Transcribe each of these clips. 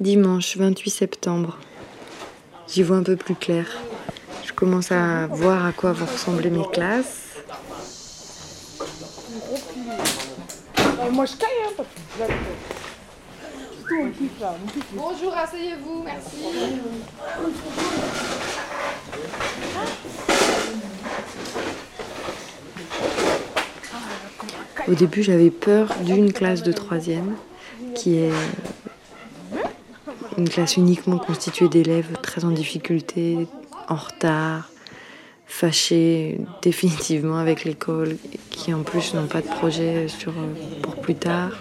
Dimanche 28 septembre. J'y vois un peu plus clair. Je commence à voir à quoi vont ressembler mes classes. Moi je caille, hein, Bonjour, asseyez-vous, merci. Au début, j'avais peur d'une classe de troisième, qui est une classe uniquement constituée d'élèves très en difficulté, en retard, fâchés définitivement avec l'école, qui en plus n'ont pas de projet sur, pour plus tard.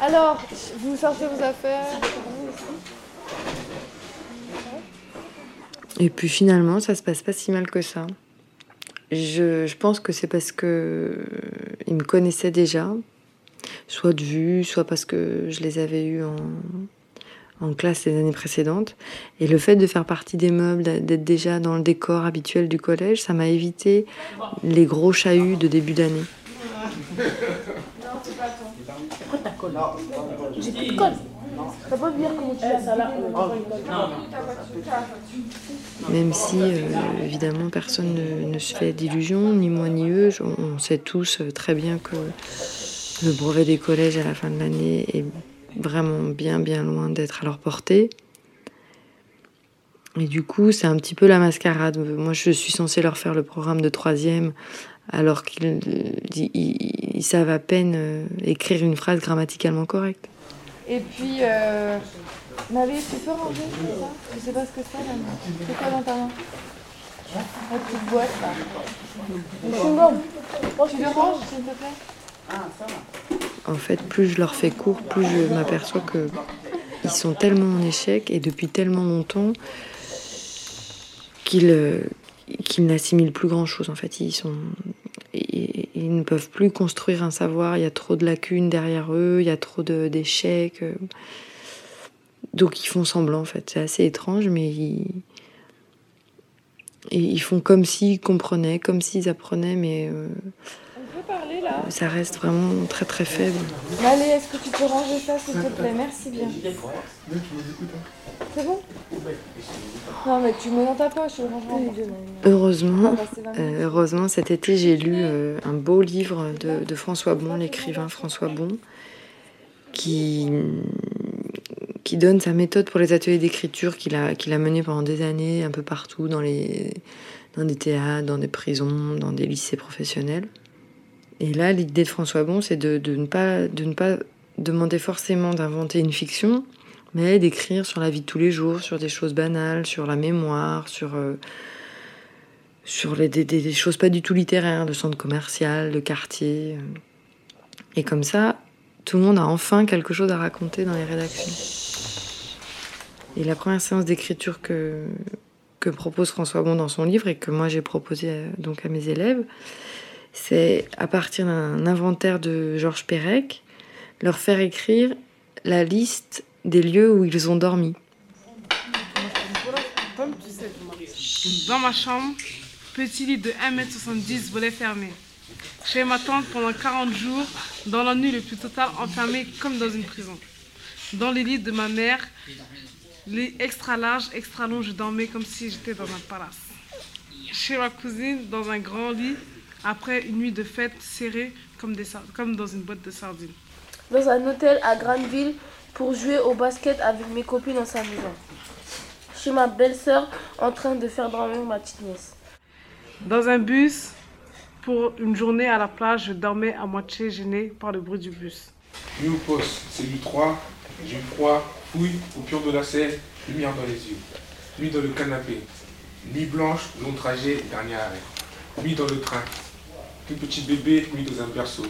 Alors, vous sortez vos affaires Et puis finalement, ça se passe pas si mal que ça. Je, je pense que c'est parce que ils me connaissaient déjà, soit de vue, soit parce que je les avais eus en, en classe les années précédentes. Et le fait de faire partie des meubles, d'être déjà dans le décor habituel du collège, ça m'a évité les gros chahuts de début d'année. Même si, euh, évidemment, personne ne, ne se fait d'illusions, ni moi ni eux. On, on sait tous euh, très bien que le brevet des collèges à la fin de l'année est vraiment bien, bien loin d'être à leur portée. Et du coup, c'est un petit peu la mascarade. Moi, je suis censée leur faire le programme de troisième, alors qu'ils ils- ils savent à peine euh, écrire une phrase grammaticalement correcte. Et puis, euh... Marie, tu peux ranger ça? Je sais pas ce que c'est là. C'est quoi dans ta main La petite boîte là. Le chewing-gum. Tu le ranges, s'il te plaît? En fait, plus je leur fais court, plus je m'aperçois que ils sont tellement en échec et depuis tellement longtemps qu'ils euh, n'assimilent plus grand chose. En fait, ils ne peuvent plus construire un savoir. Il y a trop de lacunes derrière eux. Il y a trop d'échecs. euh. Donc ils font semblant. En fait, c'est assez étrange, mais ils font comme s'ils comprenaient, comme s'ils apprenaient, mais euh, On peut parler là ça reste vraiment très très faible. Allez, est-ce que tu peux ranger ça, s'il te plaît? Merci bien. C'est bon? Non, mais tu mets dans ta poche. Heureusement, Ah, bah, euh, heureusement, cet été, j'ai lu euh, un beau livre de, de François Bon, l'écrivain François Bon, qui, qui donne sa méthode pour les ateliers d'écriture qu'il a, qu'il a mené pendant des années, un peu partout, dans, les, dans des théâtres, dans des prisons, dans des lycées professionnels. Et là, l'idée de François Bon, c'est de, ne pas, demander forcément d'inventer une fiction, mais d'écrire sur la vie de tous les jours, sur des choses banales, sur la mémoire, sur... euh, des, choses pas du tout littéraires, de centre commercial, de quartier. euh. Et comme ça, tout le monde a enfin quelque chose à raconter dans les rédactions. Et la première séance d'écriture que, que propose François Bon dans son livre et que moi j'ai proposé euh, donc à mes élèves, c'est à partir d'un inventaire de Georges Perec, leur faire écrire la liste des lieux où ils ont dormi. Dans ma chambre, petit lit de 1m70, volet fermé. Chez ma tante pendant 40 jours, dans la nuit le plus total, enfermé comme dans une prison. Dans les lits de ma mère, lit extra large, extra long, je dormais comme si j'étais dans un palace. Chez ma cousine, dans un grand lit, après une nuit de fête serrée comme, des sard- comme dans une boîte de sardines. dans un hôtel à Granville pour jouer au basket avec mes copines en s'amusant. Chez ma belle-sœur en train de faire dormir ma petite nièce. Dans un bus, pour une journée à la plage, je dormais à moitié gêné par le bruit du bus. Nuit au poste, cellule 3, j'ai froid, fouille, au pion de la selle, lumière dans les yeux. Nuit dans le canapé, nuit blanche, long trajet, dernier arrêt. Nuit dans le train, tout petit bébé, nuit dans un berceau.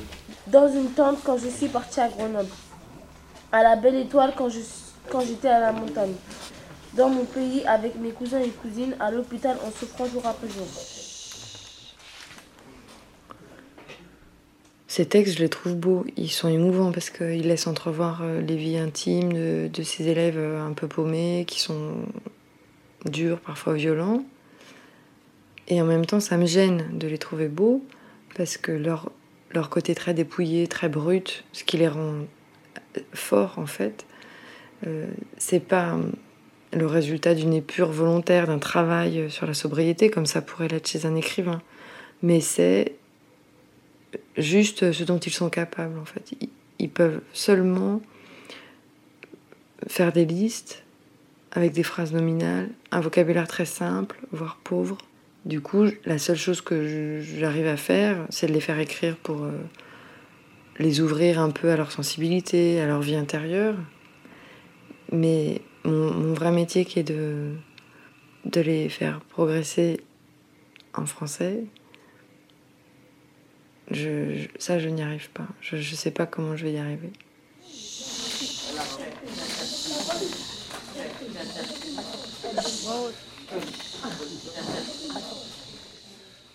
Dans une tente quand je suis partie à Grenoble. À la belle étoile quand je quand j'étais à la montagne. Dans mon pays avec mes cousins et cousines à l'hôpital en souffrant jour après jour. Ces textes, je les trouve beaux. Ils sont émouvants parce qu'ils laissent entrevoir euh, les vies intimes de, de ces élèves euh, un peu paumés, qui sont durs, parfois violents. Et en même temps, ça me gêne de les trouver beaux parce que leur, côté très dépouillé, très brut, ce qui les rend forts en fait. Euh, c'est pas le résultat d'une épure volontaire, d'un travail sur la sobriété, comme ça pourrait l'être chez un écrivain. Mais c'est juste ce dont ils sont capables, en fait. Ils peuvent seulement faire des listes avec des phrases nominales, un vocabulaire très simple, voire pauvre. Du coup, la seule chose que j'arrive à faire, c'est de les faire écrire pour euh, les ouvrir un peu à leur sensibilité, à leur vie intérieure. Mais mon, vrai métier qui est de, de les faire progresser en français, ça je n'y arrive pas. Je ne sais pas comment je vais y arriver.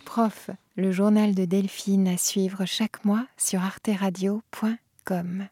Prof, le journal de Delphine à suivre chaque mois sur arteradio.com.